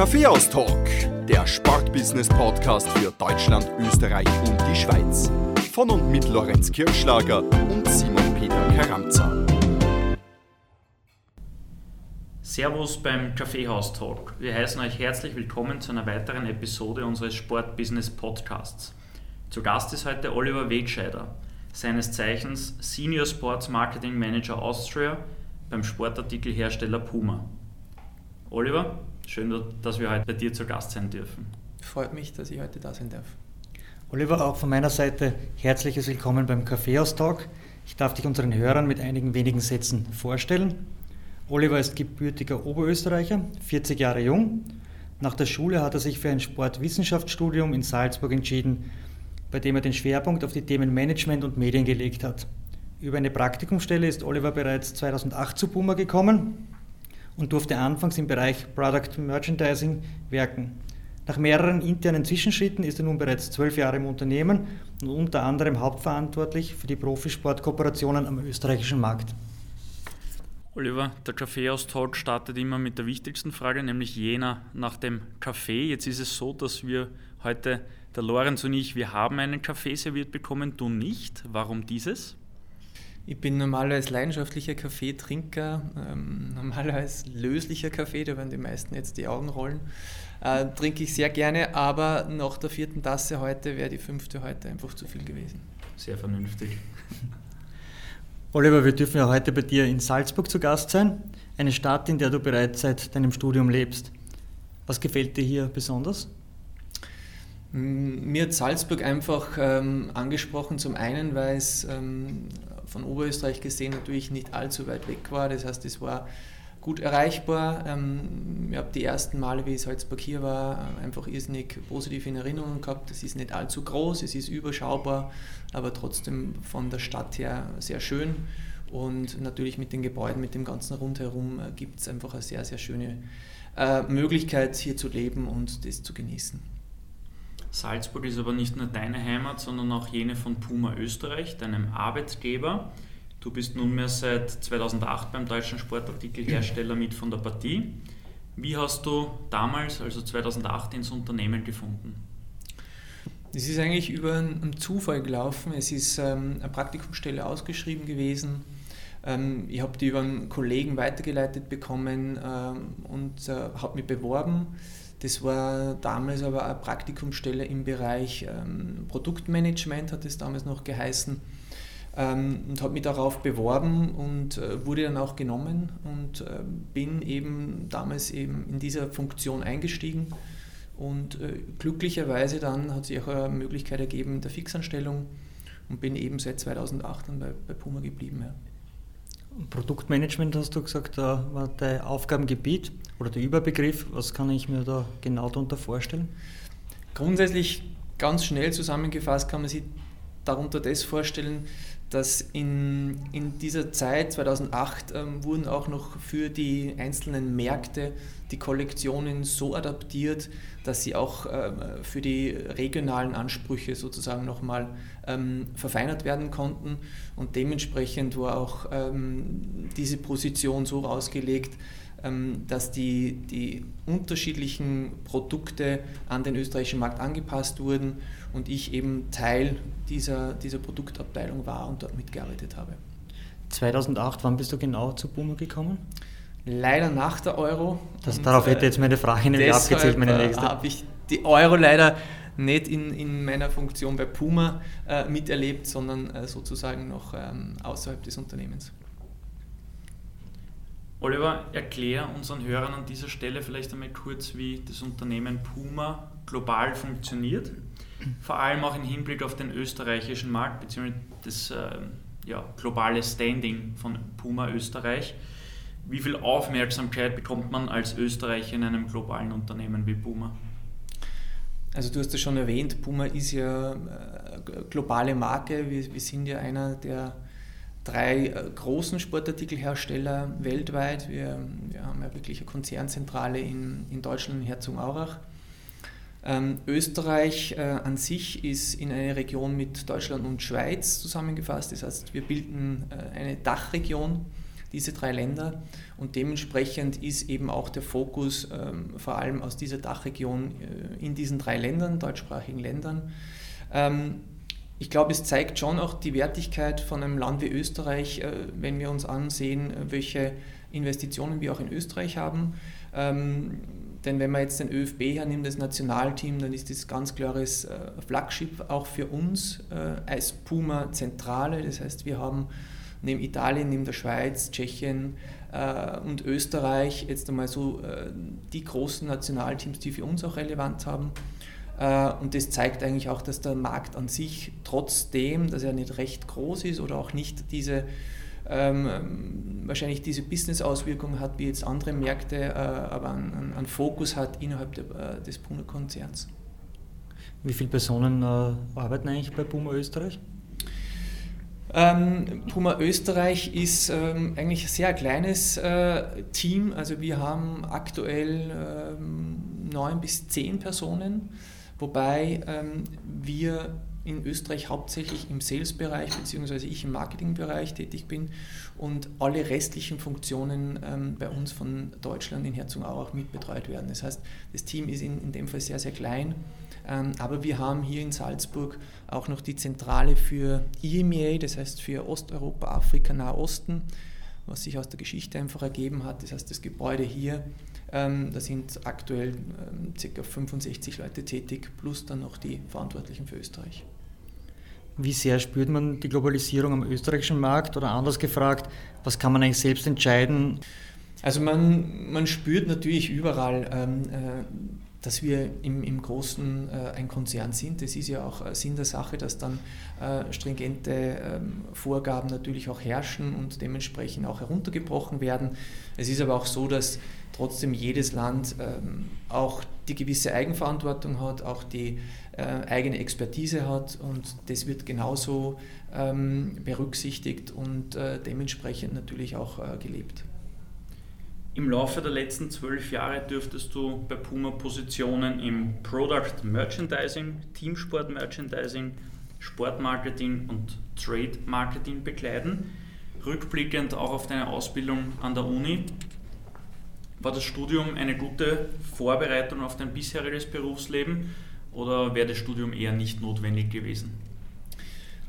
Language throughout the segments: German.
Kaffeehaus-Talk, der Sportbusiness-Podcast für Deutschland, Österreich und die Schweiz. Von und mit Lorenz Kirschlager und Simon Peter Karamza. Servus beim Kaffeehaus-Talk. Wir heißen euch herzlich willkommen zu einer weiteren Episode unseres Sportbusiness-Podcasts. Zu Gast ist heute Oliver Wegscheider, seines Zeichens Senior Sports Marketing Manager Austria beim Sportartikelhersteller Puma. Oliver, schön, dass wir heute bei dir zu Gast sein dürfen. Freut mich, dass ich heute da sein darf. Oliver, auch von meiner Seite herzliches Willkommen beim Kaffeehaus-Talk. Ich darf dich unseren Hörern mit einigen wenigen Sätzen vorstellen. Oliver ist gebürtiger Oberösterreicher, 40 Jahre jung. Nach der Schule hat er sich für ein Sportwissenschaftsstudium in Salzburg entschieden, bei dem er den Schwerpunkt auf die Themen Management und Medien gelegt hat. Über eine Praktikumsstelle ist Oliver bereits 2008 zu Puma gekommen und durfte anfangs im Bereich Product Merchandising wirken. Nach mehreren internen Zwischenschritten ist er nun bereits zwölf Jahre im Unternehmen und unter anderem hauptverantwortlich für die Profisportkooperationen am österreichischen Markt. Oliver, der Kaffeeaustausch startet immer mit der wichtigsten Frage, nämlich jener nach dem Kaffee. Jetzt ist es so, dass wir heute, der Lorenz und ich, wir haben einen Kaffee serviert bekommen, du nicht. Warum dieses? Ich bin normalerweise leidenschaftlicher Kaffeetrinker, ähm, normalerweise löslicher Kaffee, da werden die meisten jetzt die Augen rollen. Äh, trinke ich sehr gerne, aber nach der vierten Tasse heute wäre die fünfte heute einfach zu viel gewesen. Sehr vernünftig. Oliver, wir dürfen ja heute bei dir in Salzburg zu Gast sein, eine Stadt, in der du bereits seit deinem Studium lebst. Was gefällt dir hier besonders? Mir hat Salzburg einfach ähm, angesprochen, zum einen, weil es ähm, von Oberösterreich gesehen natürlich nicht allzu weit weg war. Das heißt, es war gut erreichbar. Ähm, ich habe die ersten Male, wie ich Salzburg hier war, einfach irrsinnig positiv in Erinnerung gehabt. Es ist nicht allzu groß, es ist überschaubar, aber trotzdem von der Stadt her sehr schön. Und natürlich mit den Gebäuden, mit dem ganzen Rundherum äh, gibt es einfach eine sehr, sehr schöne äh, Möglichkeit, hier zu leben und das zu genießen. Salzburg ist aber nicht nur deine Heimat, sondern auch jene von Puma Österreich, deinem Arbeitgeber. Du bist nunmehr seit 2008 beim deutschen Sportartikelhersteller mit von der Partie. Wie hast du damals, also 2008, ins Unternehmen gefunden? Es ist eigentlich über einen Zufall gelaufen. Es ist ähm, eine Praktikumsstelle ausgeschrieben gewesen. Ähm, ich habe die über einen Kollegen weitergeleitet bekommen ähm, und äh, habe mich beworben. Das war damals aber eine Praktikumsstelle im Bereich ähm, Produktmanagement, hat es damals noch geheißen. Ähm, und habe mich darauf beworben und äh, wurde dann auch genommen und äh, bin eben damals eben in dieser Funktion eingestiegen. Und äh, glücklicherweise dann hat sich auch eine Möglichkeit ergeben der Fixanstellung und bin eben seit 2008 dann bei, bei Puma geblieben. Ja. Produktmanagement hast du gesagt, da war dein Aufgabengebiet oder der Überbegriff. Was kann ich mir da genau darunter vorstellen? Grundsätzlich ganz schnell zusammengefasst kann man sich darunter das vorstellen, dass in, in dieser Zeit, 2008, ähm, wurden auch noch für die einzelnen Märkte die Kollektionen so adaptiert, dass sie auch ähm, für die regionalen Ansprüche sozusagen nochmal ähm, verfeinert werden konnten. Und dementsprechend war auch ähm, diese Position so ausgelegt, ähm, dass die, die unterschiedlichen Produkte an den österreichischen Markt angepasst wurden und ich eben Teil dieser, dieser Produktabteilung war und dort mitgearbeitet habe. 2008, wann bist du genau zu Puma gekommen? Leider nach der Euro. Das, darauf hätte jetzt meine Frage nämlich abgezählt, meine äh, nächste. habe ich die Euro leider nicht in, in meiner Funktion bei Puma äh, miterlebt, sondern äh, sozusagen noch ähm, außerhalb des Unternehmens. Oliver, erklär unseren Hörern an dieser Stelle vielleicht einmal kurz, wie das Unternehmen Puma global funktioniert vor allem auch im Hinblick auf den österreichischen Markt bzw. das äh, ja, globale Standing von Puma Österreich. Wie viel Aufmerksamkeit bekommt man als Österreicher in einem globalen Unternehmen wie Puma? Also du hast es schon erwähnt, Puma ist ja äh, globale Marke. Wir, wir sind ja einer der drei äh, großen Sportartikelhersteller weltweit. Wir, wir haben ja wirklich eine Konzernzentrale in, in Deutschland, in Herzogenaurach. Ähm, Österreich äh, an sich ist in eine Region mit Deutschland und Schweiz zusammengefasst. Das heißt, wir bilden äh, eine Dachregion. Diese drei Länder. Und dementsprechend ist eben auch der Fokus ähm, vor allem aus dieser Dachregion äh, in diesen drei Ländern, deutschsprachigen Ländern. Ähm, ich glaube, es zeigt schon auch die Wertigkeit von einem Land wie Österreich, äh, wenn wir uns ansehen, welche Investitionen wir auch in Österreich haben. Ähm, denn wenn man jetzt den ÖFB hernimmt, das Nationalteam, dann ist das ganz klares äh, Flaggschiff auch für uns äh, als Puma Zentrale. Das heißt, wir haben neben Italien, neben der Schweiz, Tschechien äh, und Österreich jetzt einmal so äh, die großen Nationalteams, die für uns auch relevant haben. Äh, und das zeigt eigentlich auch, dass der Markt an sich, trotzdem, dass er nicht recht groß ist oder auch nicht diese ähm, wahrscheinlich diese Business-Auswirkungen hat wie jetzt andere Märkte, äh, aber einen, einen, Fokus hat innerhalb der, äh, des Puma-Konzerns. Wie viele Personen äh, arbeiten eigentlich bei Puma Österreich? Ähm, Puma Österreich ist ähm, eigentlich ein sehr kleines äh, Team. Also wir haben aktuell ähm, neun bis zehn Personen, wobei ähm, wir in Österreich hauptsächlich im Sales-Bereich beziehungsweise ich im Marketing-Bereich tätig bin und alle restlichen Funktionen ähm, bei uns von Deutschland in Herzogenaurach mitbetreut werden. Das heißt, das Team ist in, in dem Fall sehr, sehr klein, ähm, aber wir haben hier in Salzburg auch noch die Zentrale für EMEA, das heißt für Osteuropa, Afrika, Nahosten, was sich aus der Geschichte einfach ergeben hat. Das heißt, das Gebäude hier ähm, da sind aktuell ähm, ca. 65 Leute tätig, plus dann noch die Verantwortlichen für Österreich. Wie sehr spürt man die Globalisierung am österreichischen Markt oder anders gefragt, was kann man eigentlich selbst entscheiden? Also man, man spürt natürlich überall, ähm, äh, dass wir im, im Großen äh, ein Konzern sind. Das ist ja auch äh, Sinn der Sache, dass dann äh, stringente ähm, Vorgaben natürlich auch herrschen und dementsprechend auch heruntergebrochen werden. Es ist aber auch so, dass trotzdem jedes Land ähm, auch die gewisse Eigenverantwortung hat, auch die eigene Expertise hat und das wird genauso ähm, berücksichtigt und äh, dementsprechend natürlich auch äh, gelebt. Im Laufe der letzten zwölf Jahre dürftest du bei Puma Positionen im Product Merchandising, Teamsport Merchandising, Sportmarketing und Trade Marketing bekleiden. Rückblickend auch auf deine Ausbildung an der Uni, war das Studium eine gute Vorbereitung auf dein bisheriges Berufsleben oder wäre das Studium eher nicht notwendig gewesen?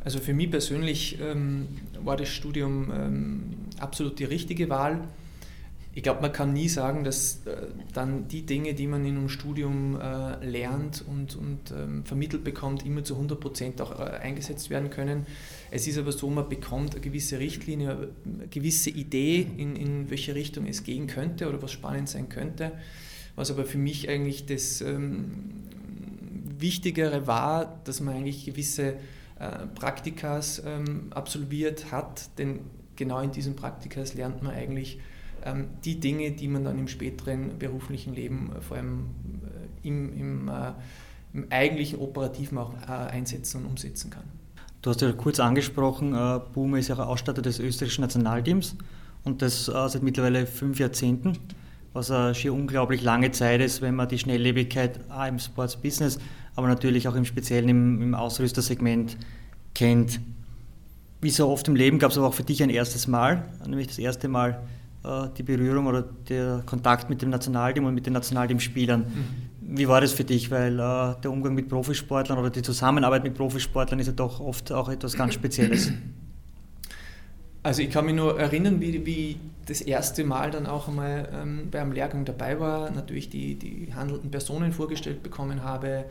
Also für mich persönlich ähm, war das Studium ähm, absolut die richtige Wahl ich glaube, man kann nie sagen, dass äh, dann die Dinge, die man in einem Studium äh, lernt und, und ähm, vermittelt bekommt, immer zu 100 Prozent auch äh, eingesetzt werden können. Es ist aber so, man bekommt eine gewisse Richtlinie, eine gewisse Idee, in, in welche Richtung es gehen könnte oder was spannend sein könnte. Was aber für mich eigentlich das ähm, Wichtigere war, dass man eigentlich gewisse äh, Praktikas ähm, absolviert hat, denn genau in diesen Praktikas lernt man eigentlich, ähm, die Dinge, die man dann im späteren beruflichen Leben äh, vor allem äh, im, im, äh, im eigentlichen Operativen auch einsetzen und umsetzen kann. Du hast ja kurz angesprochen, Boom ist ja auch Ausstatter des österreichischen Nationalteams und das seit mittlerweile fünf Jahrzehnten, was eine schier unglaublich lange Zeit ist, wenn man die Schnelllebigkeit im Sports Business, aber natürlich auch im Speziellen im, im Ausrüstersegment kennt. Wie so oft im Leben gab es aber auch für dich ein erstes Mal, nämlich das erste Mal äh, die Berührung oder der Kontakt mit dem Nationalteam und mit den Nationalteamspielern. Mhm. Wie war das für dich? Weil äh, der Umgang mit Profisportlern oder die Zusammenarbeit mit Profisportlern ist ja doch oft auch etwas ganz Spezielles. Also ich kann mich nur erinnern, wie, wie das erste Mal dann auch einmal ähm, beim Lehrgang dabei war, natürlich die, die handelnden Personen vorgestellt bekommen habe.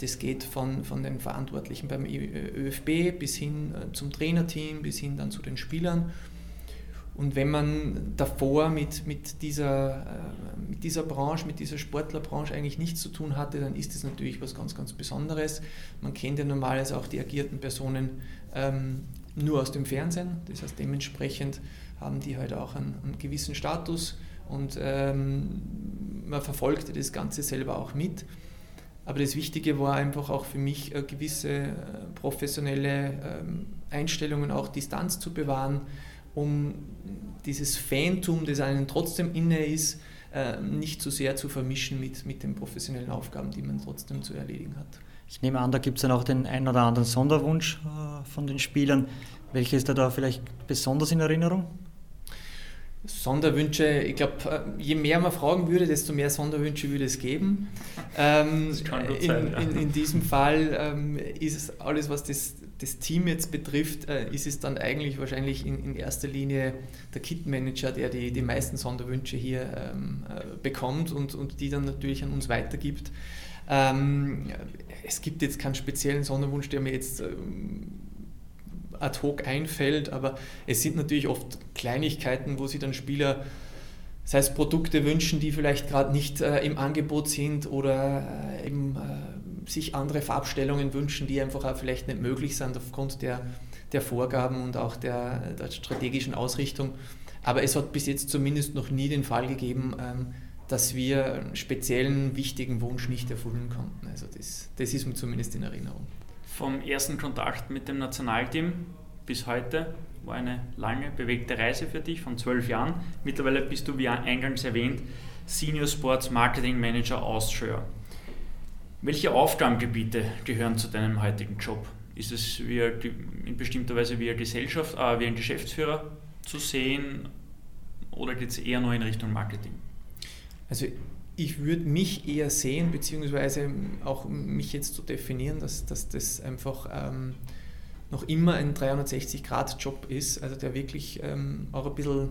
Das geht von, von den Verantwortlichen beim ÖFB bis hin äh, zum Trainerteam, bis hin dann zu den Spielern. Und wenn man davor mit, mit, dieser, äh, mit dieser Branche, mit dieser Sportlerbranche eigentlich nichts zu tun hatte, dann ist das natürlich was ganz, ganz Besonderes. Man kennt ja normalerweise auch die agierten Personen ähm, nur aus dem Fernsehen. Das heißt, dementsprechend haben die halt auch einen, einen gewissen Status und ähm, man verfolgte das Ganze selber auch mit. Aber das Wichtige war einfach auch für mich, äh, gewisse äh, professionelle ähm, Einstellungen, auch Distanz zu bewahren um dieses Fantum, das einem trotzdem inne ist, äh, nicht so sehr zu vermischen mit, mit den professionellen Aufgaben, die man trotzdem zu erledigen hat. Ich nehme an, da gibt es dann auch den einen oder anderen Sonderwunsch äh, von den Spielern. Welcher ist da, da vielleicht besonders in Erinnerung? Sonderwünsche, ich glaube, äh, je mehr man fragen würde, desto mehr Sonderwünsche würde es geben. Ähm, das kann gut sein, in, ja. in, in diesem Fall ähm, ist es alles, was das, das Team jetzt betrifft, äh, ist es dann eigentlich wahrscheinlich in, in erster Linie der Kit-Manager, der die, die meisten Sonderwünsche hier ähm, äh, bekommt und, und die dann natürlich an uns weitergibt. Ähm, es gibt jetzt keinen speziellen Sonderwunsch, der mir jetzt ähm, ad hoc einfällt, aber es sind natürlich oft Kleinigkeiten, wo sich dann Spieler, das heißt Produkte wünschen, die vielleicht gerade nicht äh, im Angebot sind oder äh, eben, äh, sich andere Farbstellungen wünschen, die einfach auch vielleicht nicht möglich sind aufgrund der, der Vorgaben und auch der, der strategischen Ausrichtung. Aber es hat bis jetzt zumindest noch nie den Fall gegeben, ähm, dass wir einen speziellen wichtigen Wunsch nicht erfüllen konnten. Also das, das ist mir zumindest in Erinnerung vom ersten Kontakt mit dem Nationalteam bis heute war eine lange, bewegte Reise für dich von zwölf Jahren. Mittlerweile bist du, wie eingangs erwähnt, Senior Sports Marketing Manager Austria. Welche Aufgabengebiete gehören zu deinem heutigen Job? Ist es in bestimmter Weise wie, Gesellschaft, äh, wie ein Geschäftsführer zu sehen oder geht es eher nur in Richtung Marketing? Also ich würde mich eher sehen, beziehungsweise auch mich jetzt zu so definieren, dass, dass das einfach ähm, noch immer ein 360-Grad-Job ist, also der wirklich ähm, auch ein bisschen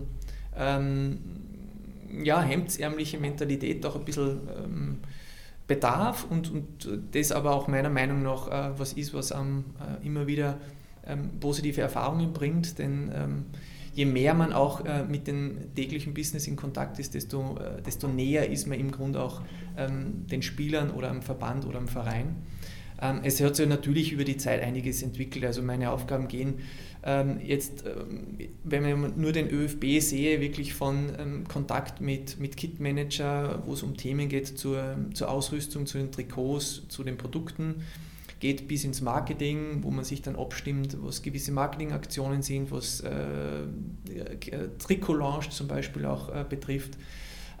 ähm, ja, hemdsärmliche Mentalität auch ein bisschen ähm, bedarf und, und das aber auch meiner Meinung nach äh, was ist, was ähm, äh, immer wieder ähm, positive Erfahrungen bringt, denn je mehr man auch äh, mit dem täglichen Business in Kontakt ist, desto, äh, desto näher ist man im Grunde auch ähm, den Spielern oder am Verband oder am Verein. Ähm, es hat sich natürlich über die Zeit einiges entwickelt. Also meine Aufgaben gehen ähm, jetzt, ähm, wenn man nur den ÖFB sehe, wirklich von ähm, Kontakt mit, mit Kit-Manager, wo es um Themen geht zur, zur Ausrüstung, zu den Trikots, zu den Produkten geht bis ins Marketing, wo man sich dann abstimmt, was gewisse Marketingaktionen sind, was äh, äh Trikot-Launch zum Beispiel auch äh, betrifft,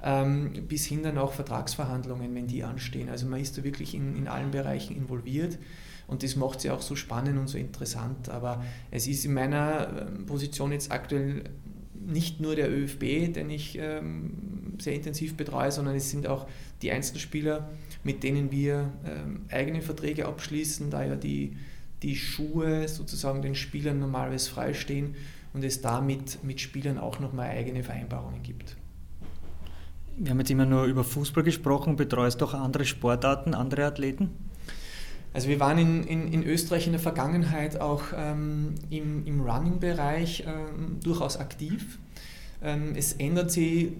ähm, bis hin dann auch Vertragsverhandlungen, wenn die anstehen. Also man ist da wirklich in, in allen Bereichen involviert. Und das macht sie auch so spannend und so interessant. Aber es ist in meiner ähm, Position jetzt aktuell nicht nur der ÖFB, den ich ähm, sehr intensiv betreue, sondern es sind auch die Einzelspieler, mit denen wir ähm, eigene Verträge abschließen, da ja die, die Schuhe sozusagen den Spielern normalerweise freistehen und es damit mit Spielern auch nochmal eigene Vereinbarungen gibt. Wir haben jetzt immer nur über Fußball gesprochen. Betreust du auch andere Sportarten, andere Athleten? Also wir waren in, in, in Österreich in der Vergangenheit auch ähm, im, im Running-Bereich ähm, durchaus aktiv. Ähm, es ändert sich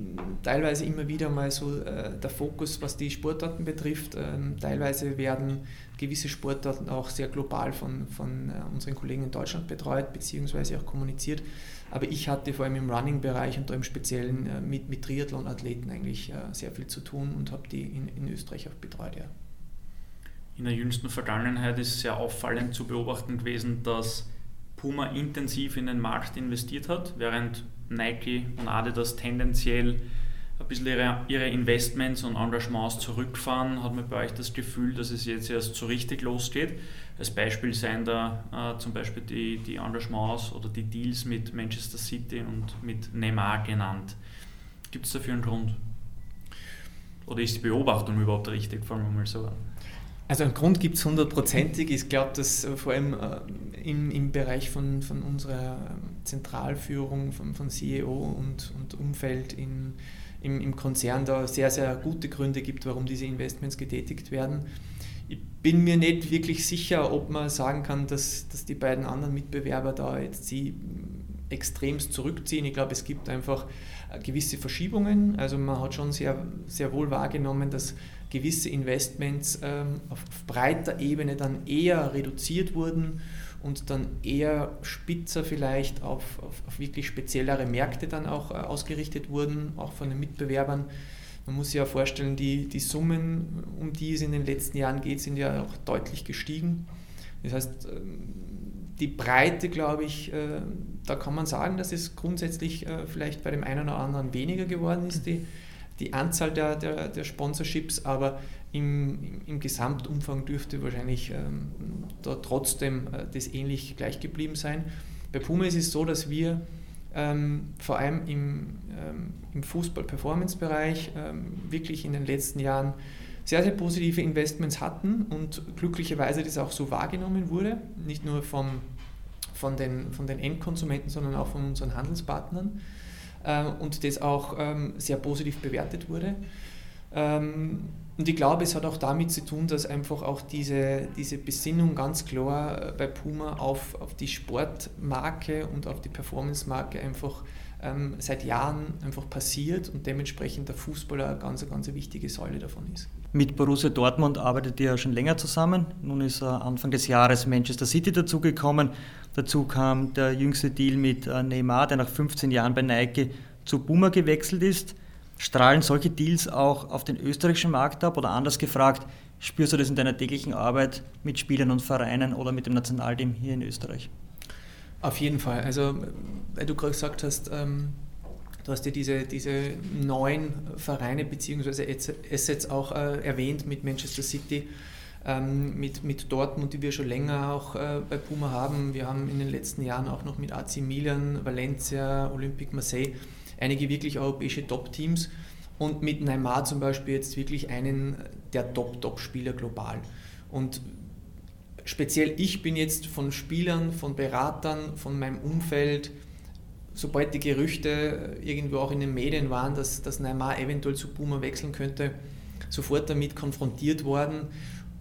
teilweise immer wieder mal so äh, der Fokus, was die Sportarten betrifft. Ähm, teilweise werden gewisse Sportarten auch sehr global von, von äh, unseren Kollegen in Deutschland betreut bzw. auch kommuniziert. Aber ich hatte vor allem im Running-Bereich und da im Speziellen äh, mit, mit Triathlon-Athleten eigentlich sehr viel zu tun und habe die in, in Österreich auch betreut. Ja. In der jüngsten Vergangenheit ist sehr auffallend zu beobachten gewesen, dass Puma intensiv in den Markt investiert hat, während Nike und Adidas tendenziell ein bisschen ihre, ihre Investments und Engagements zurückfahren, hat man bei euch das Gefühl, dass es jetzt erst so richtig losgeht. Als Beispiel seien da äh, zum Beispiel die, die Engagements oder die Deals mit Manchester City und mit Neymar genannt. Gibt es dafür einen Grund? Oder ist die Beobachtung überhaupt richtig, fangen wir mal so an? Also einen Grund gibt es hundertprozentig. Ich glaube, dass äh, vor allem äh, im, im Bereich von, von unserer ähm, Zentralführung, von, von CEO und, und Umfeld in, im, im Konzern da sehr, sehr gute Gründe gibt, warum diese Investments getätigt werden. Ich bin mir nicht wirklich sicher, ob man sagen kann, dass, dass die beiden anderen Mitbewerber da jetzt sie extremst zurückziehen. Ich glaube, es gibt einfach äh, gewisse Verschiebungen. Also man hat schon sehr, sehr wohl wahrgenommen, dass gewisse Investments ähm, auf, breiter Ebene dann eher reduziert wurden und dann eher spitzer vielleicht auf, auf, auf wirklich speziellere Märkte dann auch äh, ausgerichtet wurden, auch von den Mitbewerbern. Man muss sich ja vorstellen, die, die Summen, um die es in den letzten Jahren geht, sind ja auch deutlich gestiegen. Das heißt, ähm, die Breite, glaube ich, äh, da kann man sagen, dass es grundsätzlich äh, vielleicht bei dem einen oder anderen weniger geworden ist, die, die Anzahl der, der, der Sponsorships, aber im, im Gesamtumfang dürfte wahrscheinlich ähm, da trotzdem äh, das ähnlich gleich geblieben sein. Bei Puma ist es so, dass wir ähm, vor allem im, ähm, im Fußball-Performance-Bereich ähm, wirklich in den letzten Jahren sehr, sehr positive Investments hatten und glücklicherweise das auch so wahrgenommen wurde, nicht nur vom, von, den, von den Endkonsumenten, sondern auch von unseren Handelspartnern und das auch ähm, sehr positiv bewertet wurde. Ähm, und ich glaube, es hat auch damit zu tun, dass einfach auch diese, diese Besinnung ganz klar äh, bei Puma auf, auf die Sportmarke und auf die Performance-Marke einfach ähm, seit Jahren einfach passiert und dementsprechend der Fußballer eine ganz, ganz wichtige Säule davon ist. Mit Borussia Dortmund arbeitet ihr schon länger zusammen. Nun ist äh, Anfang des Jahres Manchester City dazugekommen. Dazu kam der jüngste Deal mit äh, Neymar, der nach 15 Jahren bei Nike zu Puma gewechselt ist. Strahlen solche Deals auch auf den österreichischen Markt ab oder anders gefragt, spürst du das in deiner täglichen Arbeit mit Spielern und Vereinen oder mit dem Nationalteam hier in Österreich? Auf jeden Fall. Also, weil du gerade gesagt hast, ähm, du hast ja diese, diese neuen Vereine bzw. Assets auch äh, erwähnt mit Manchester City, ähm, mit, mit Dortmund, die wir schon länger auch äh, bei Puma haben. Wir haben in den letzten Jahren auch noch mit AC Milan, Valencia, Olympique Marseille einige wirklich europäische Top-Teams und mit Neymar zum Beispiel jetzt wirklich einen der Top-Top-Spieler global. Und speziell ich bin jetzt von Spielern, von Beratern, von meinem Umfeld, sobald die Gerüchte irgendwo auch in den Medien waren, dass, dass Neymar eventuell zu Puma wechseln könnte, sofort damit konfrontiert worden.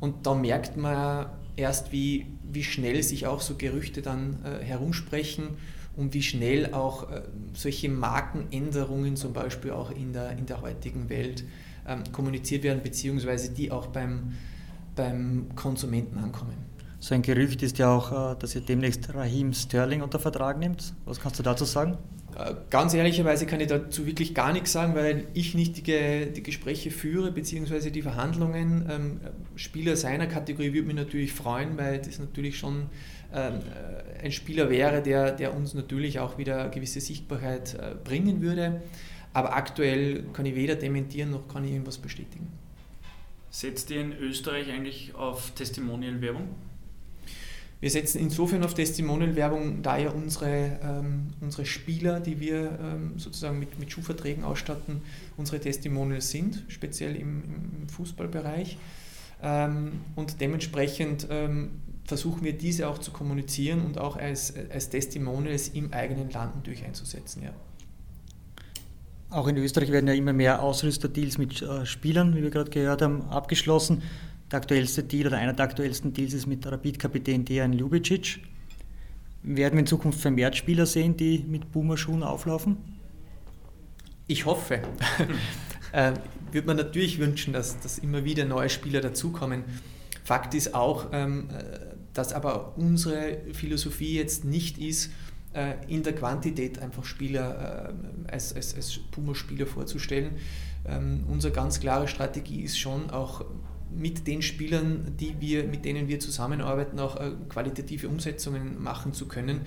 Und da merkt man erst, wie, wie schnell sich auch so Gerüchte dann äh, herumsprechen und wie schnell auch äh, solche Markenänderungen zum Beispiel auch in der, in der heutigen Welt ähm, kommuniziert werden, beziehungsweise die auch beim, beim Konsumenten ankommen. So ein Gerücht ist ja auch, äh, dass ihr demnächst Raheem Sterling unter Vertrag nimmt. Was kannst du dazu sagen? Äh, ganz ehrlicherweise kann ich dazu wirklich gar nichts sagen, weil ich nicht die, die Gespräche führe, beziehungsweise die Verhandlungen. Ähm, Spieler seiner Kategorie würde mich natürlich freuen, weil das natürlich schon ähm, ein Spieler wäre, der, der uns natürlich auch wieder eine gewisse Sichtbarkeit äh, bringen würde. Aber aktuell kann ich weder dementieren noch kann ich irgendwas bestätigen. Setzt ihr in Österreich eigentlich auf Testimonial-Werbung? Wir setzen insofern auf Testimonial-Werbung, da ja unsere, ähm, unsere Spieler, die wir ähm, sozusagen mit, mit Schuhverträgen ausstatten, unsere Testimonials sind, speziell im, im Fußballbereich. Ähm, und dementsprechend ähm, versuchen wir diese auch zu kommunizieren und auch als, als Testimonials im eigenen Land natürlich einzusetzen. Ja. Auch in Österreich werden ja immer mehr Ausrüsterdeals mit äh, Spielern, wie wir gerade gehört haben, abgeschlossen. Der aktuellste Deal oder einer der aktuellsten Deals ist mit Rapid-Kapitän Dejan Ljubicic. Werden wir in Zukunft vermehrt Spieler sehen, die mit Boomer-Schuhen auflaufen? Ich hoffe. äh, würde man natürlich wünschen, dass, dass immer wieder neue Spieler dazukommen. Fakt ist auch, ähm, dass aber unsere Philosophie jetzt nicht ist, äh, in der Quantität einfach Spieler äh, als, als, als Puma-Spieler vorzustellen. Ähm, unsere ganz klare Strategie ist schon auch mit den Spielern, die wir, mit denen wir zusammenarbeiten, auch äh, qualitative Umsetzungen machen zu können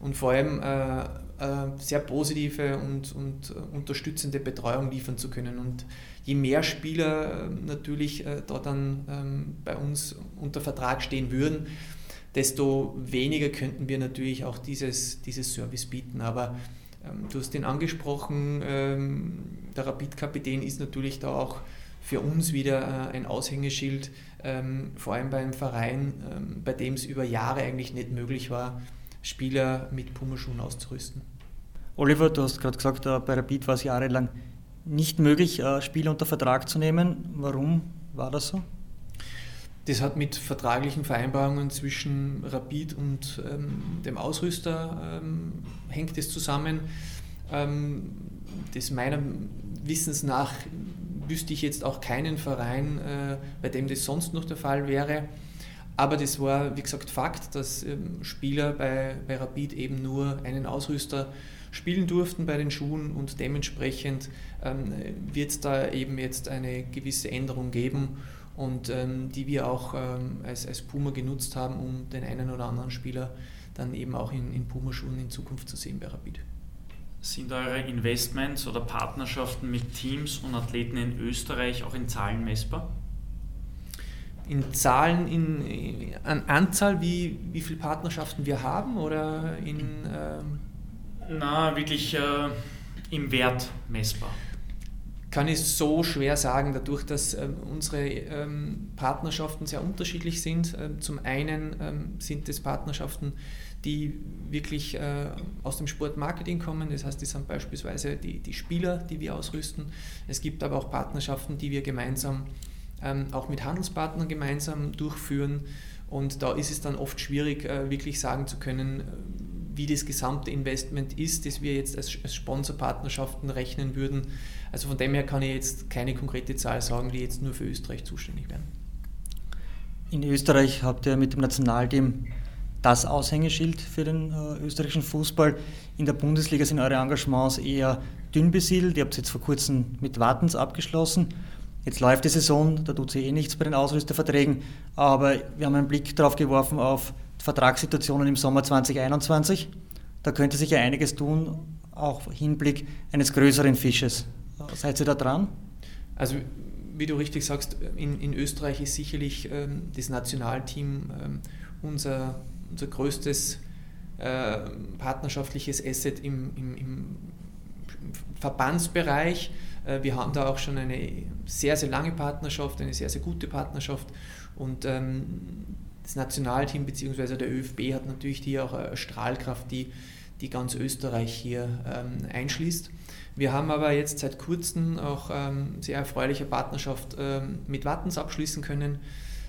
und vor allem äh, äh, sehr positive und, und äh, unterstützende Betreuung liefern zu können. Und je mehr Spieler äh, natürlich da dann ähm, bei uns unter Vertrag stehen würden, desto weniger könnten wir natürlich auch dieses, dieses Service bieten. Aber ähm, du hast den angesprochen, ähm, der Rapid-Kapitän ist natürlich da auch für uns wieder äh, ein Aushängeschild, ähm, vor allem beim Verein, ähm, bei dem es über Jahre eigentlich nicht möglich war, Spieler mit Pumaschuhen auszurüsten. Oliver, du hast gerade gesagt, äh, bei Rapid war es jahrelang nicht möglich, äh, Spieler unter Vertrag zu nehmen. Warum war das so? Das hat mit vertraglichen Vereinbarungen zwischen Rapid und ähm, dem Ausrüster ähm, hängt es zusammen. Ähm, das meiner Wissens nach wüsste ich jetzt auch keinen Verein, äh, bei dem das sonst noch der Fall wäre. Aber das war, wie gesagt, Fakt, dass ähm, Spieler bei, bei Rapid eben nur einen Ausrüster spielen durften bei den Schuhen und dementsprechend ähm, wird es da eben jetzt eine gewisse Änderung geben und ähm, die wir auch ähm, als, als Puma genutzt haben, um den einen oder anderen Spieler dann eben auch in, in Puma-Schuhen in Zukunft zu sehen bei Rapid. Sind eure Investments oder Partnerschaften mit Teams und Athleten in Österreich auch in Zahlen messbar? In Zahlen, in, an Anzahl, wie, wie viele Partnerschaften wir haben oder in. Ähm Na, wirklich äh, im Wert messbar kann ich so schwer sagen, dadurch, dass ähm, unsere ähm, Partnerschaften sehr unterschiedlich sind. Ähm, zum einen ähm, sind es Partnerschaften, die wirklich äh, aus dem Sportmarketing kommen, das heißt, das sind beispielsweise die, die Spieler, die wir ausrüsten. Es gibt aber auch Partnerschaften, die wir gemeinsam ähm, auch mit Handelspartnern gemeinsam durchführen. Und da ist es dann oft schwierig, äh, wirklich sagen zu können, äh, wie das gesamte Investment ist, das wir jetzt als, als Sponsorpartnerschaften rechnen würden. Also von dem her kann ich jetzt keine konkrete Zahl sagen, die jetzt nur für Österreich zuständig wären. In Österreich habt ihr mit dem Nationalteam das Aushängeschild für den äh, österreichischen Fußball. In der Bundesliga sind eure Engagements eher dünn besiedelt. Ihr habt jetzt vor kurzem mit Wartens abgeschlossen. Jetzt läuft die Saison, da tut sich eh nichts bei den Ausrüsterverträgen, aber wir haben einen Blick darauf geworfen auf Vertragssituationen im Sommer 2021. Da könnte sich ja einiges tun, auch Hinblick eines größeren Fisches. Seid ihr da dran? Also wie du richtig sagst, in, in Österreich ist sicherlich ähm, das Nationalteam ähm, unser, unser größtes äh, partnerschaftliches Asset im, im, im Verbandsbereich. Äh, wir haben da auch schon eine sehr, sehr lange Partnerschaft, eine sehr, sehr gute Partnerschaft und ähm, das Nationalteam bzw. der ÖFB hat natürlich hier auch eine Strahlkraft, die, die ganz Österreich hier ähm, einschließt. Wir haben aber jetzt seit kurzem auch ähm, sehr erfreuliche Partnerschaft ähm, mit Wattens abschließen können.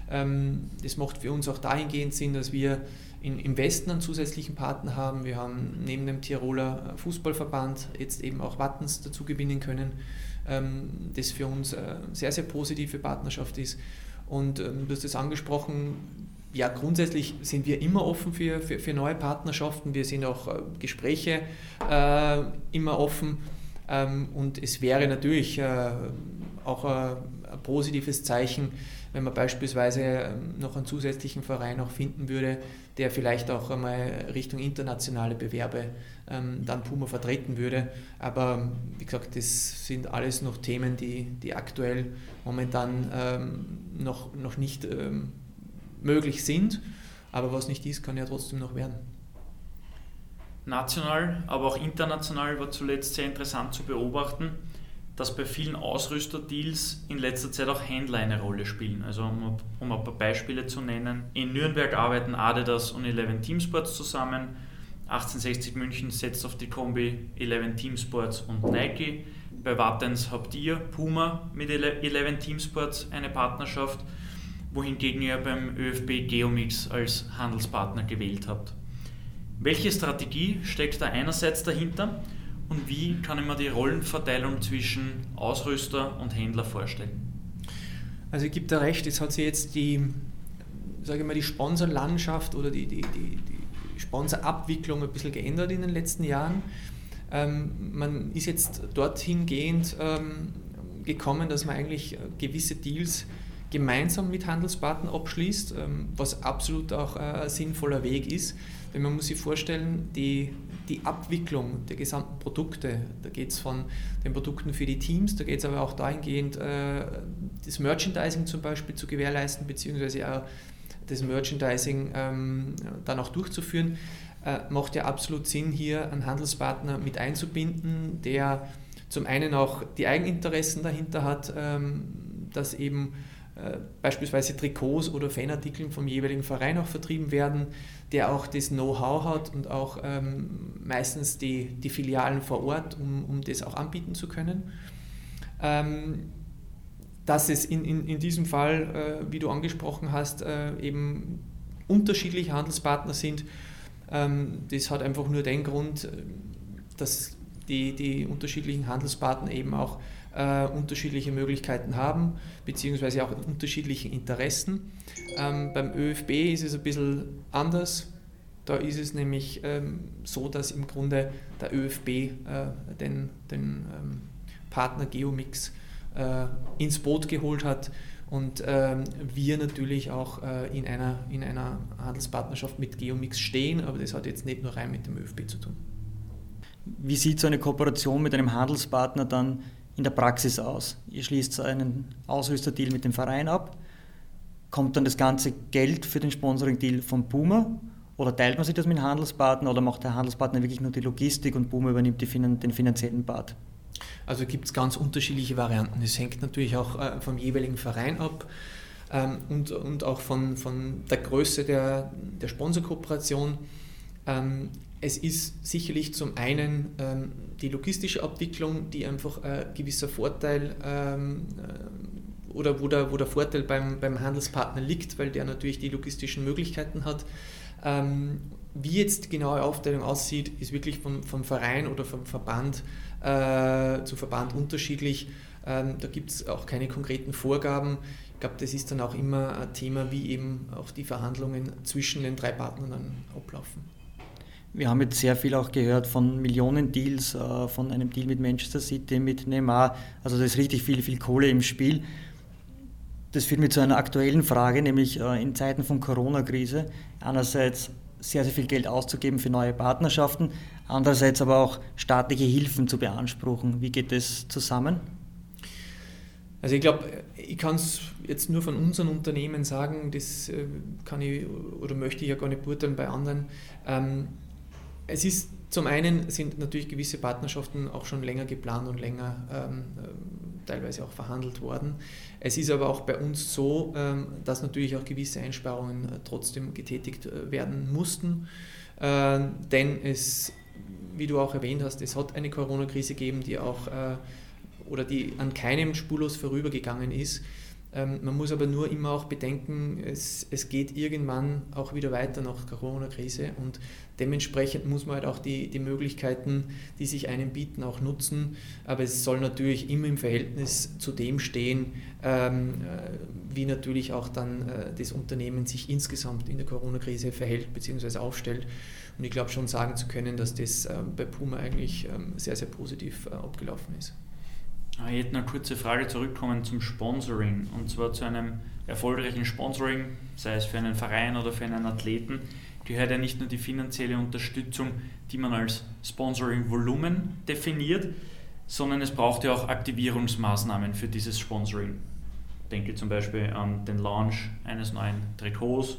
Ähm, das macht für uns auch dahingehend Sinn, dass wir in, im Westen einen zusätzlichen Partner haben. Wir haben neben dem Tiroler Fußballverband jetzt eben auch Wattens dazu gewinnen können, ähm, das für uns eine sehr, sehr positive Partnerschaft ist. Und ähm, du hast es angesprochen, ja, grundsätzlich sind wir immer offen für, für, für neue Partnerschaften. Wir sind auch äh, Gespräche äh, immer offen. Ähm, und es wäre natürlich äh, auch ein, ein, positives Zeichen, wenn man beispielsweise ähm, noch einen zusätzlichen Verein auch finden würde, der vielleicht auch einmal Richtung internationale Bewerbe ähm, dann Puma vertreten würde. Aber wie gesagt, das sind alles noch Themen, die, die aktuell momentan ähm, noch, noch nicht ähm, möglich sind. Aber was nicht ist, kann ja trotzdem noch werden. National, aber auch international war zuletzt sehr interessant zu beobachten, dass bei vielen Ausrüsterdeals in letzter Zeit auch Händler eine Rolle spielen. Also um, um ein paar Beispiele zu nennen. In Nürnberg arbeiten Adidas und Eleven Teamsports zusammen. 1860 München setzt auf die Kombi Eleven Teamsports und Nike. Bei Wattens habt ihr Puma mit Eleven Teamsports eine Partnerschaft wohingegen ihr beim ÖFB Geomix als Handelspartner gewählt habt. Welche Strategie steckt da einerseits dahinter und wie kann ich mir die Rollenverteilung zwischen Ausrüster und Händler vorstellen? Also ich gebe da recht, es hat sich jetzt die, sage ich mal, die Sponsorlandschaft oder die, die, die, die Sponsorabwicklung ein bisschen geändert in den letzten Jahren. Ähm, man ist jetzt dorthin gehend ähm, gekommen, dass man eigentlich gewisse Deals gemeinsam mit Handelspartnern abschließt, ähm, was absolut auch ein sinnvoller Weg ist. Denn man muss sich vorstellen, die, die Abwicklung der gesamten Produkte, da geht es von den Produkten für die Teams, da geht es aber auch dahingehend, äh, das Merchandising zum Beispiel zu gewährleisten, beziehungsweise auch das Merchandising ähm, dann auch durchzuführen, äh, macht ja absolut Sinn, hier einen Handelspartner mit einzubinden, der zum einen auch die Eigeninteressen dahinter hat, ähm, dass eben äh, beispielsweise Trikots oder Fanartikeln vom jeweiligen Verein auch vertrieben werden, der auch das Know-how hat und auch ähm, meistens die, die Filialen vor Ort, um, um das auch anbieten zu können. Ähm, dass es in, in, in diesem Fall, äh, wie du angesprochen hast, äh, eben unterschiedliche Handelspartner sind, ähm, das hat einfach nur den Grund, äh, dass die, die unterschiedlichen Handelspartner eben auch äh, unterschiedliche Möglichkeiten haben, beziehungsweise auch unterschiedliche Interessen. Ähm, beim ÖFB ist es ein bisschen anders. Da ist es nämlich ähm, so, dass im Grunde der ÖFB äh, den, den ähm, Partner Geomix äh, ins Boot geholt hat und ähm, wir natürlich auch äh, in, einer, in einer Handelspartnerschaft mit Geomix stehen, aber das hat jetzt nicht nur rein mit dem ÖFB zu tun. Wie sieht so eine Kooperation mit einem Handelspartner dann in der Praxis aus? Ihr schließt einen Ausrüsterdeal mit dem Verein ab, kommt dann das ganze Geld für den Sponsoring-Deal von Puma Oder teilt man sich das mit dem Handelspartner oder macht der Handelspartner wirklich nur die Logistik und Puma übernimmt den finanziellen Part? Also gibt es ganz unterschiedliche Varianten. Es hängt natürlich auch äh, vom jeweiligen Verein ab ähm, und, und auch von, von der Größe der, der Sponsorkooperation. Ähm, es ist sicherlich zum einen ähm, die logistische Abwicklung, die einfach ein gewisser Vorteil ähm, äh, oder wo der, wo der Vorteil beim, beim Handelspartner liegt, weil der natürlich die logistischen Möglichkeiten hat. Ähm, wie jetzt die genaue Aufteilung aussieht, ist wirklich vom, vom Verein oder vom Verband äh, zu Verband unterschiedlich. Ähm, da gibt es auch keine konkreten Vorgaben. Ich glaube, das ist dann auch immer ein Thema, wie eben auch die Verhandlungen zwischen den drei Partnern ablaufen. Wir haben jetzt sehr viel auch gehört von Millionen-Deals, äh, von einem Deal mit Manchester City, mit Neymar. Also da ist richtig viel, viel Kohle im Spiel. Das führt mich zu einer aktuellen Frage, nämlich äh, in Zeiten von Corona-Krise einerseits sehr, sehr viel Geld auszugeben für neue Partnerschaften, andererseits aber auch staatliche Hilfen zu beanspruchen. Wie geht das zusammen? Also ich glaube, ich kann es jetzt nur von unseren Unternehmen sagen, das äh, kann ich oder möchte ich ja gar nicht beurteilen bei anderen. Ähm, es ist zum einen sind natürlich gewisse Partnerschaften auch schon länger geplant und länger ähm, äh, teilweise auch verhandelt worden. Es ist aber auch bei uns so, ähm, dass natürlich auch gewisse Einsparungen äh, trotzdem getätigt äh, werden mussten, äh, denn es, wie du auch erwähnt hast, es hat eine Corona-Krise gegeben, die auch äh, oder die an keinem spurlos vorübergegangen ist. Ähm, man muss aber nur immer auch bedenken, es, es geht irgendwann auch wieder weiter nach Corona-Krise und dementsprechend muss man halt auch die, die Möglichkeiten, die sich einem bieten, auch nutzen. Aber es soll natürlich immer im Verhältnis zu dem stehen, ähm, äh, wie natürlich auch dann äh, das Unternehmen sich insgesamt in der Corona-Krise verhält bzw. aufstellt. Und ich glaube schon sagen zu können, dass das äh, bei Puma eigentlich ähm, sehr, sehr positiv äh, abgelaufen ist. Ah, ich hätte eine kurze Frage zurückkommen zum Sponsoring und zwar zu einem erfolgreichen Sponsoring, sei es für einen Verein oder für einen Athleten, gehört ja nicht nur die finanzielle Unterstützung, die man als Sponsoring-Volumen definiert, sondern es braucht ja auch Aktivierungsmaßnahmen für dieses Sponsoring. Denke zum Beispiel an den Launch eines neuen Trikots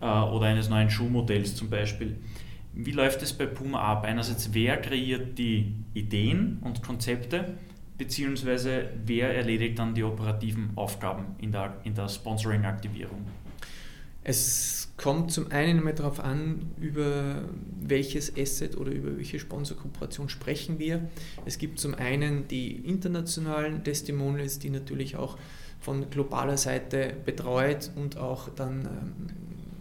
äh, oder eines neuen Schuhmodells zum Beispiel. Wie läuft es bei Puma ab? Einerseits, wer kreiert die Ideen und Konzepte beziehungsweise wer erledigt dann die operativen Aufgaben in der, in der Sponsoring-Aktivierung? Es kommt zum einen einmal darauf an, über welches Asset oder über welche Sponsorkooperation sprechen wir. Es gibt zum einen die internationalen Testimonials, die natürlich auch von globaler Seite betreut und auch dann ähm,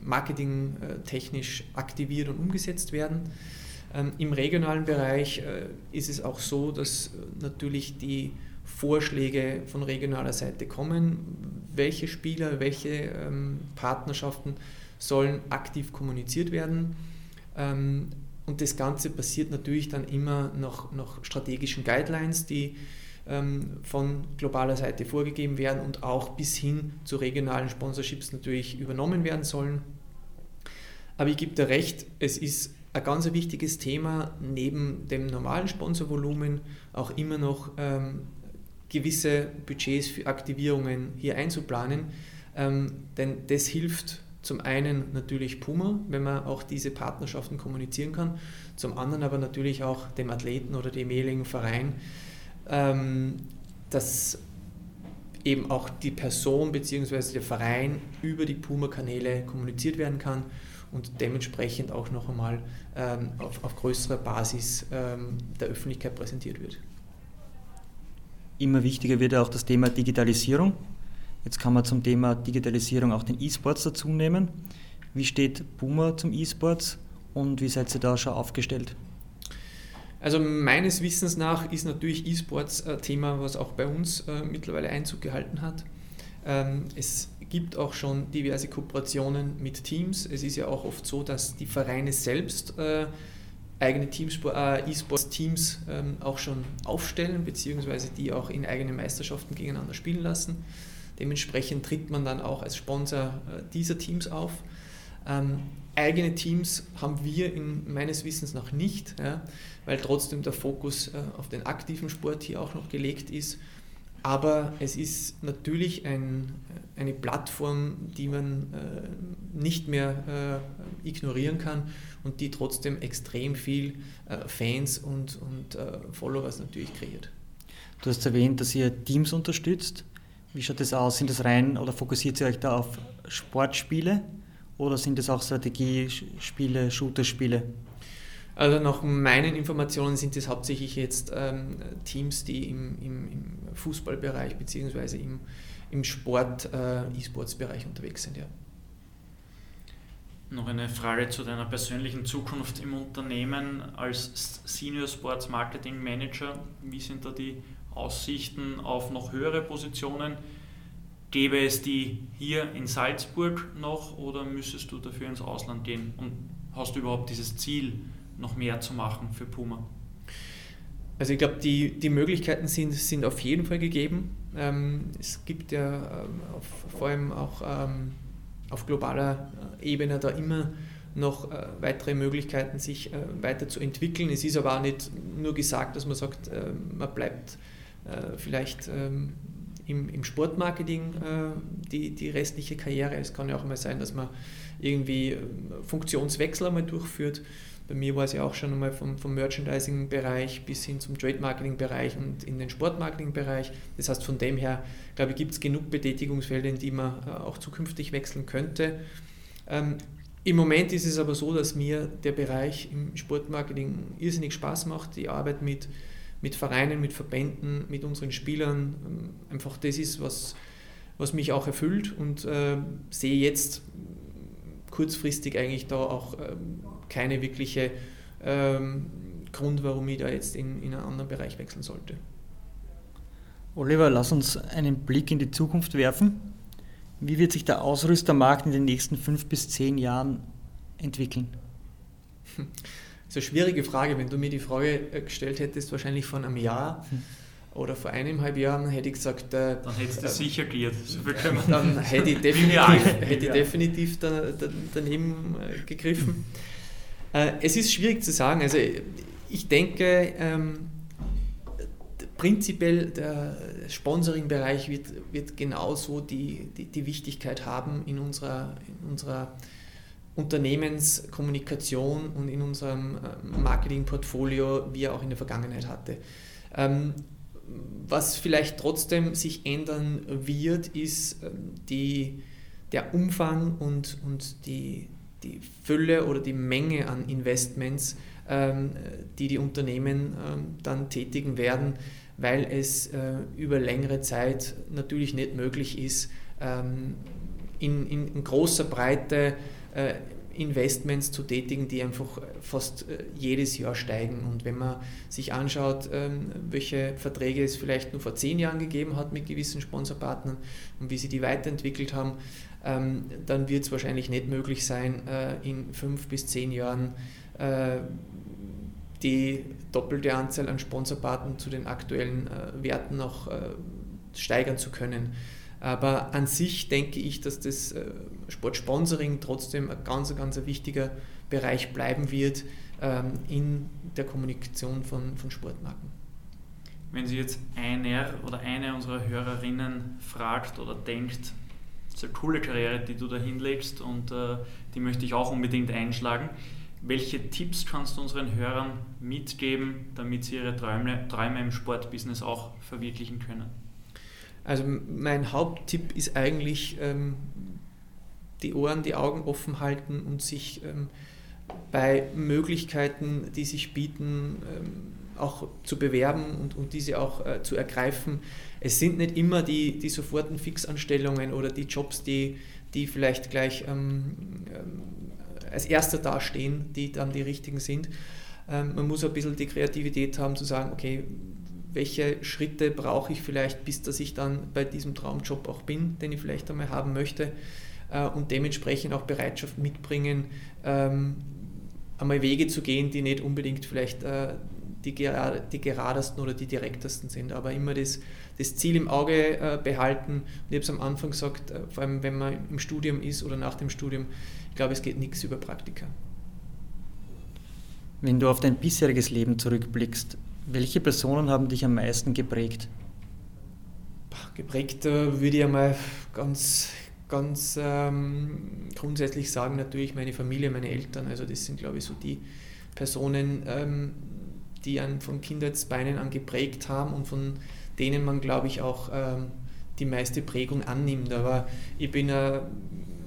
marketingtechnisch aktiviert und umgesetzt werden. Ähm, Im regionalen Bereich äh, ist es auch so, dass äh, natürlich die Vorschläge von regionaler Seite kommen, welche Spieler, welche ähm, Partnerschaften sollen aktiv kommuniziert werden. Ähm, und das Ganze passiert natürlich dann immer nach, nach strategischen Guidelines, die von globaler Seite vorgegeben werden und auch bis hin zu regionalen Sponsorships natürlich übernommen werden sollen. Aber ich gebe dir recht, es ist ein ganz wichtiges Thema neben dem normalen Sponsorvolumen auch immer noch ähm, gewisse Budgets für Aktivierungen hier einzuplanen, ähm, denn das hilft zum einen natürlich Puma, wenn man auch diese Partnerschaften kommunizieren kann, zum anderen aber natürlich auch dem Athleten oder dem jeweiligen Verein, ähm, dass eben auch die Person bzw. der Verein über die Puma-Kanäle kommuniziert werden kann und dementsprechend auch noch einmal auf, auf größerer Basis ähm, der Öffentlichkeit präsentiert wird. Immer wichtiger wird auch das Thema Digitalisierung. Jetzt kann man zum Thema Digitalisierung auch den E-Sports dazu nehmen. Wie steht Puma zum E-Sports und wie seid ihr da schon aufgestellt? Also meines Wissens nach ist natürlich E-Sports ein Thema, was auch bei uns äh, mittlerweile Einzug gehalten hat. Ähm, es gibt auch schon diverse Kooperationen mit Teams. Es ist ja auch oft so, dass die Vereine selbst äh, eigene äh, E-Sports-Teams ähm, auch schon aufstellen, beziehungsweise die auch in eigenen Meisterschaften gegeneinander spielen lassen. Dementsprechend tritt man dann auch als Sponsor äh, dieser Teams auf. Ähm, eigene Teams haben wir in, meines Wissens noch nicht, ja, weil trotzdem der Fokus äh, auf den aktiven Sport hier auch noch gelegt ist aber es ist natürlich ein, eine Plattform, die man äh, nicht mehr äh, ignorieren kann und die trotzdem extrem viel äh, Fans und, und äh, Followers natürlich kreiert. Du hast erwähnt, dass ihr Teams unterstützt. Wie schaut das aus? Sind das rein oder fokussiert ihr euch da auf Sportspiele oder sind das auch Strategiespiele, Shooterspiele? Also nach meinen Informationen sind es hauptsächlich jetzt ähm, Teams, die im, im, im Fußballbereich bzw. im, im Sport, äh, E-Sports-Bereich unterwegs sind. Ja. Noch eine Frage zu deiner persönlichen Zukunft im Unternehmen als Senior Sports Marketing Manager. Wie sind da die Aussichten auf noch höhere Positionen? Gäbe es die hier in Salzburg noch oder müsstest du dafür ins Ausland gehen? Und hast du überhaupt dieses Ziel, noch mehr zu machen für Puma? Also ich glaube, die, die Möglichkeiten sind, sind auf jeden Fall gegeben. Ähm, es gibt ja ähm, auf, vor allem auch ähm, auf globaler äh, Ebene da immer noch äh, weitere Möglichkeiten, sich äh, weiterzuentwickeln. Es ist aber auch nicht nur gesagt, dass man sagt, äh, man bleibt äh, vielleicht ähm, im, im Sportmarketing äh, die, die restliche Karriere. Es kann ja auch mal sein, dass man irgendwie Funktionswechsel einmal durchführt bei mir war es ja auch schon einmal vom, vom Merchandising-Bereich bis hin zum Trade-Marketing-Bereich und in den Sport-Marketing-Bereich. Das heißt, von dem her, glaube ich, gibt es genug Betätigungsfelder, in die man äh, auch zukünftig wechseln könnte. Ähm, Im Moment ist es aber so, dass mir der Bereich im Sportmarketing irrsinnig Spaß macht. Die Arbeit mit, mit Vereinen, mit Verbänden, mit unseren Spielern, ähm, einfach das ist, was, was mich auch erfüllt und äh, sehe jetzt kurzfristig eigentlich da auch ähm, keine wirkliche ähm, Grund, warum ich da jetzt in, in einen anderen Bereich wechseln sollte. Oliver, lass uns einen Blick in die Zukunft werfen. Wie wird sich der Ausrüstermarkt in den nächsten fünf bis zehn Jahren entwickeln? Das ist eine schwierige Frage. Wenn du mir die Frage äh, gestellt hättest, wahrscheinlich vor einem Jahr hm. oder vor eineinhalb Jahren, hätte ich gesagt. Äh, dann hättest du äh, sicher geirrt. So dann hätte ich definitiv, hätte ich definitiv da, da, daneben äh, gegriffen. Äh, es ist schwierig zu sagen. Also ich denke, ähm, prinzipiell der Sponsoring-Bereich wird, wird genauso die, die, die, Wichtigkeit haben in unserer, in unserer Unternehmenskommunikation und in unserem äh, Marketingportfolio, wie er auch in der Vergangenheit hatte. Ähm, was vielleicht trotzdem sich ändern wird, ist ähm, die, der Umfang und, und die, die Fülle oder die Menge an Investments, ähm, die die Unternehmen ähm, dann tätigen werden, weil es äh, über längere Zeit natürlich nicht möglich ist, ähm, in, in, großer Breite äh, Investments zu tätigen, die einfach fast äh, jedes Jahr steigen. Und wenn man sich anschaut, welche Verträge es vielleicht nur vor zehn Jahren gegeben hat mit gewissen Sponsorpartnern und wie sie die weiterentwickelt haben, ähm, dann wird es wahrscheinlich nicht möglich sein, äh, in fünf bis zehn Jahren äh, die doppelte Anzahl an Sponsorpartnern zu den aktuellen äh, Werten noch äh, steigern zu können. Aber an sich denke ich, dass das äh, Sportsponsoring trotzdem ein ganz, ganz wichtiger Bereich bleiben wird ähm, in der Kommunikation von, von Sportmarken. Wenn Sie jetzt einer oder eine unserer Hörerinnen fragt oder denkt, ist eine coole Karriere, die du da hinlegst und äh, die möchte ich auch unbedingt einschlagen. Welche Tipps kannst du unseren Hörern mitgeben, damit sie ihre Träume, Träume im Sportbusiness auch verwirklichen können? Also mein Haupttipp ist eigentlich ähm, die Ohren, die Augen offen halten und sich ähm, bei Möglichkeiten, die sich bieten, ähm, auch zu bewerben und, und diese auch äh, zu ergreifen. Es sind nicht immer die, die soforten Fixanstellungen oder die Jobs, die, die vielleicht gleich ähm, ähm, als erster dastehen, die dann die richtigen sind. Ähm, man muss ein bisschen die Kreativität haben zu sagen, okay, welche Schritte brauche ich vielleicht, bis dass ich dann bei diesem Traumjob auch bin, den ich vielleicht einmal haben möchte äh, und dementsprechend auch Bereitschaft mitbringen, ähm, einmal Wege zu gehen, die nicht unbedingt vielleicht äh, die, die geradesten oder die direktesten sind, aber immer das, das Ziel im Auge äh, behalten. Und ich habe es am Anfang gesagt, äh, vor allem wenn man im Studium ist oder nach dem Studium, ich glaube, es geht nichts über Praktika. Wenn du auf dein bisheriges Leben zurückblickst, welche Personen haben dich am meisten geprägt? Geprägt äh, würde ich einmal ganz, ganz ähm, grundsätzlich sagen, natürlich meine Familie, meine Eltern. Also das sind, glaube ich, so die Personen, ähm, die einen von Kindheitsbeinen an geprägt haben und von denen man, glaube ich, auch ähm, die meiste Prägung annimmt. Aber ich bin äh,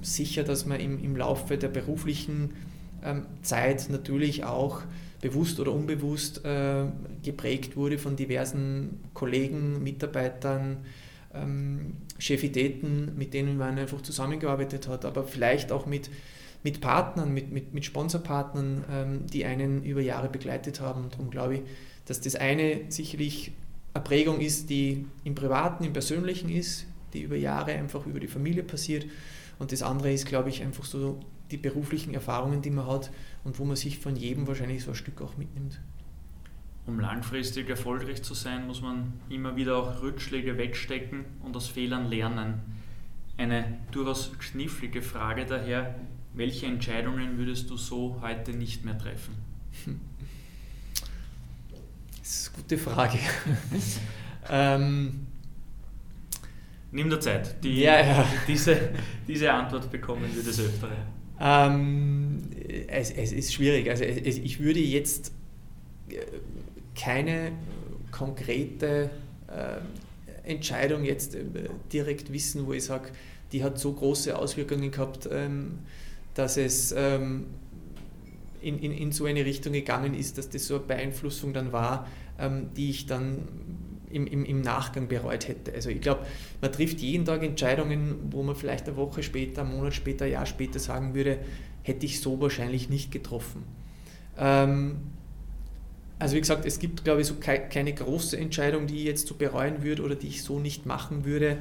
sicher, dass man im, im Laufe der beruflichen ähm, Zeit natürlich auch bewusst oder unbewusst äh, geprägt wurde von diversen Kollegen, Mitarbeitern, ähm, Chefitäten, mit denen man einfach zusammengearbeitet hat, aber vielleicht auch mit, mit Partnern, mit, mit, mit Sponsorpartnern, ähm, die einen über Jahre begleitet haben. Und darum glaube ich, dass das eine sicherlich eine Prägung ist, die im Privaten, im Persönlichen ist, die über Jahre einfach über die Familie passiert. Und das andere ist, glaube ich, einfach so die beruflichen Erfahrungen, die man hat und wo man sich von jedem wahrscheinlich so ein Stück auch mitnimmt. Um langfristig erfolgreich zu sein, muss man immer wieder auch Rückschläge wegstecken und aus Fehlern lernen. Eine durchaus knifflige Frage daher, welche Entscheidungen würdest du so heute nicht mehr treffen? Das ist eine gute Frage. ähm, Nimm dir Zeit. Die, ja, ja. Diese, diese Antwort bekommen wir des Öfteren. Ähm, es, es, ist schwierig. Also es, ich würde jetzt äh, keine konkrete äh, Entscheidung jetzt äh, direkt wissen, wo ich sage, die hat so große Auswirkungen gehabt, ähm, dass es ähm, in, in, in so eine Richtung gegangen ist, dass das so eine Beeinflussung dann war, ähm, die ich dann im, im, im Nachgang bereut hätte. Also ich glaube, man trifft jeden Tag Entscheidungen, wo man vielleicht eine Woche später, einen Monat später, ein Jahr später sagen würde, hätte ich so wahrscheinlich nicht getroffen. Also wie gesagt, es gibt, glaube ich, so keine große Entscheidung, die ich jetzt so bereuen würde oder die ich so nicht machen würde.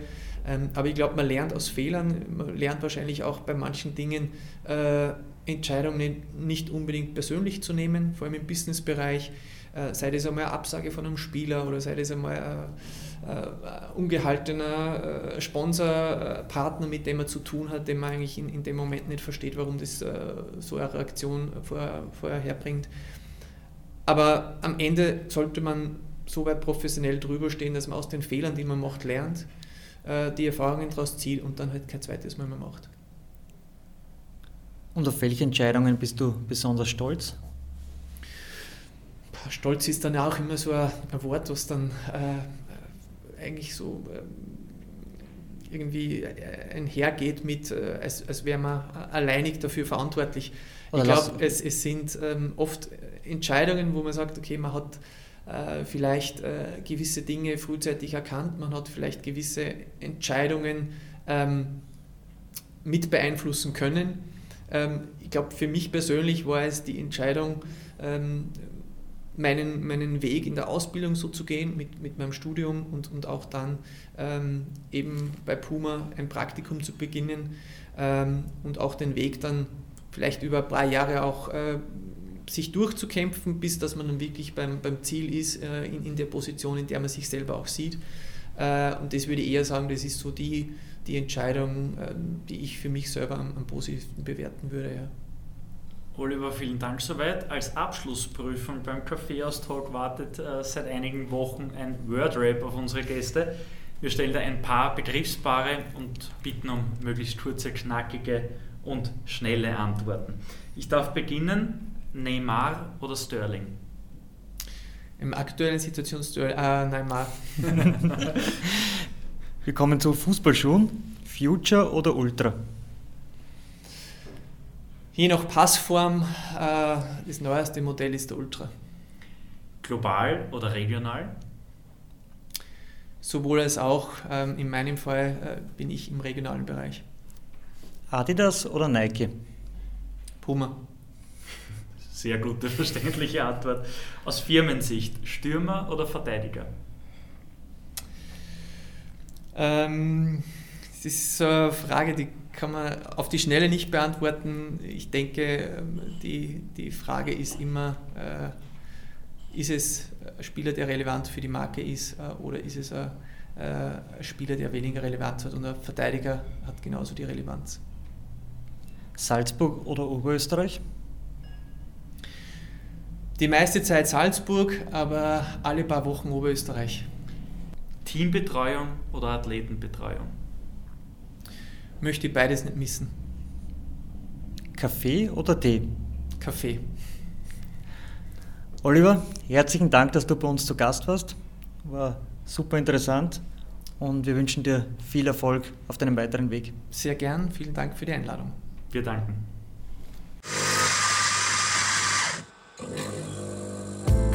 Ähm, aber ich glaube, man lernt aus Fehlern, man lernt wahrscheinlich auch bei manchen Dingen äh, Entscheidungen nicht unbedingt persönlich zu nehmen, vor allem im Businessbereich. Äh, sei das einmal eine Absage von einem Spieler oder sei das einmal ein, ein ungehaltener äh, Sponsorpartner, mit dem man zu tun hat, den man eigentlich in, in dem Moment nicht versteht, warum das äh, so eine Reaktion vorher, vorher herbringt. Aber am Ende sollte man so weit professionell drüber stehen, dass man aus den Fehlern, die man macht, lernt, die Erfahrungen daraus zieht und dann halt kein zweites Mal mehr macht. Und auf welche Entscheidungen bist du besonders stolz? Stolz ist dann auch immer so ein, Wort, was dann äh, eigentlich so äh, irgendwie einhergeht mit, äh, als, als wäre man alleinig dafür verantwortlich. Oder ich glaube, es, es sind ähm, oft Entscheidungen, wo man sagt, okay, man hat äh, vielleicht äh, gewisse Dinge frühzeitig erkannt, man hat vielleicht gewisse Entscheidungen ähm, mit beeinflussen können. Ähm, ich glaube, für mich persönlich war es die Entscheidung, ähm, meinen, meinen Weg in der Ausbildung so zu gehen mit, mit meinem Studium und, und auch dann ähm, eben bei Puma ein Praktikum zu beginnen ähm, und auch den Weg dann vielleicht über ein paar Jahre auch äh, sich durchzukämpfen, bis dass man dann wirklich beim, beim Ziel ist, äh, in, in der Position, in der man sich selber auch sieht. Äh, und das würde ich eher sagen, das ist so die, die Entscheidung, äh, die ich für mich selber am, am positivsten bewerten würde. Ja. Oliver, vielen Dank soweit. Als Abschlussprüfung beim Kaffeeaustalk wartet äh, seit einigen Wochen ein Wordrap auf unsere Gäste. Wir stellen da ein paar Begriffspaare und bitten um möglichst kurze, knackige und schnelle Antworten. Ich darf beginnen. Neymar oder Sterling? Im aktuellen Situation Sterling, äh, Neymar. Wir kommen zu Fußballschuhen. Future oder Ultra? Je nach Passform, äh, das neueste Modell ist der Ultra. Global oder regional? Sowohl als auch. Ähm, in meinem Fall äh, bin ich im regionalen Bereich. Adidas oder Nike? Puma. Sehr gute, verständliche Antwort. Aus Firmensicht, Stürmer oder Verteidiger? Ähm, das ist so eine Frage, die kann man auf die Schnelle nicht beantworten. Ich denke, ähm, die, die Frage ist immer, äh, ist es ein Spieler, der relevant für die Marke ist äh, oder ist es ein, äh, ein Spieler, der weniger Relevanz hat und ein Verteidiger hat genauso die Relevanz. Salzburg oder Oberösterreich? Die meiste Zeit Salzburg, aber alle paar Wochen Oberösterreich. Teambetreuung oder Athletenbetreuung? Möchte beides nicht missen. Kaffee oder Tee? Kaffee. Oliver, herzlichen Dank, dass du bei uns zu Gast warst. War super interessant und wir wünschen dir viel Erfolg auf deinem weiteren Weg. Sehr gern, vielen Dank für die Einladung. Wir danken.